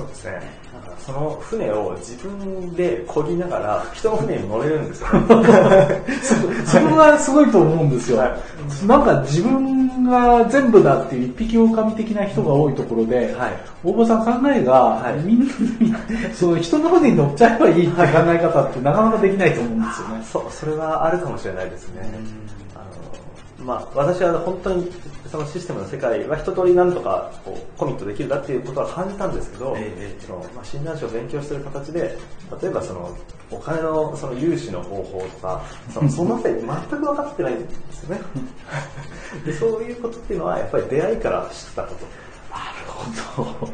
そうですね。だからその船を自分で漕ぎながら人の船に乗れるんですよ、ね。それがすごいと思うんですよ。はなんか自分が全部だっていう一匹狼的な人が多いところで、はい大場さん考えが、はいみんなに、その人の船に乗っちゃえばいいって考え方ってなかなかできないと思うんですよね。そう、それはあるかもしれないですね。まあ、私は本当にそのシステムの世界は一通りなんとかこうコミットできるなっていうことは感じたんですけど、ええそのまあ、診断書を勉強してる形で、例えばそのお金のその融資の方法とか、そのそのあたり全く分かってないんですよね。でそういうことっていうのはやっぱり出会いから知ったこと。なるほど。は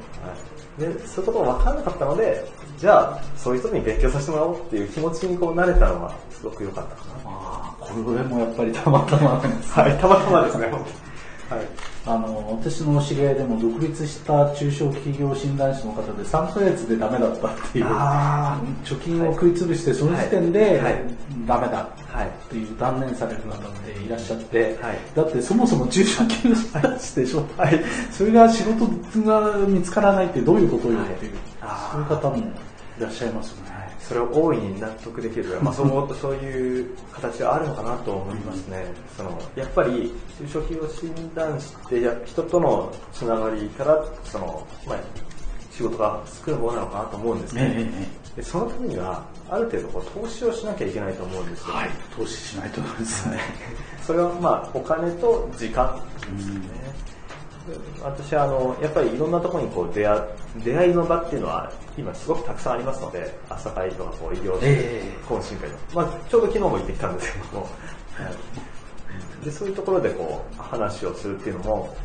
い、でそういうことが分からなかったので、じゃあそういう人に勉強させてもらおうっていう気持ちにこうなれたのはすごく良かったかな。ああ、これもやっぱりたまたまですはい、たまたまですね、あの、私の知り合いでも独立した中小企業診断士の方で3ヶ月でダメだったっていう、あ貯金を食い潰して、その時点ではい。ダメだはい。っていう断念される方っていらっしゃって、はい。だってそもそも中小企業診断士でしょ、はい。それが仕事が見つからないってどういうことよっていう、そういう方もいらっしゃいますよね。それを大いに納得できる、まあ、そうそういう形があるのかなと思いますね。そのやっぱり中小企業診断士ってや人とのつながりからその、まあ、仕事が作るものなのかなと思うんですね。でそのためにはある程度こう投資をしなきゃいけないと思うんですよ。はい、投資しないとですね。それはまあお金と時間ですね。で私はあのやっぱりいろんなところにこう出会出会いの場っていうのは今すごくたくさんありますので朝会とかこう医療ええ懇親会とか、まあ、ちょうど昨日も行ってきたんですけども、はいでそういうところでこう話をするっていうのも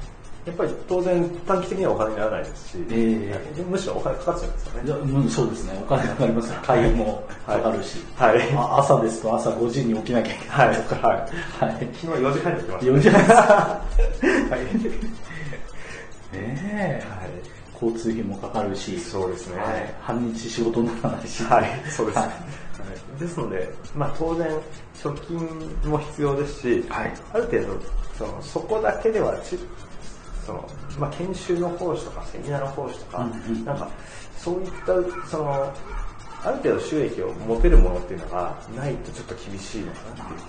やっぱり当然短期的にはお金にならないですし、ええでむしろお金かかっちゃうんですよね。うんそうですね、お金かかりますよ。会費もかかるし、はい。あ朝ですと朝5時に起きなきゃいけないはい。とか、はい。はい。昨日4時半に起きました。4時半です はい。ねえ、はい。交通費もかかるし、そうですね。はい。半日仕事にならないし、はい、そうです。ははい。い。ですので、まあ当然、貯金も必要ですし、はい。ある程度、その、そこだけではち、その、まあ研修の講師とかセミナーの講師とか、うんうん。なんか、そういった、その、ある程度収益を持てるものっていうのがないとちょっと厳しいのかなっていう。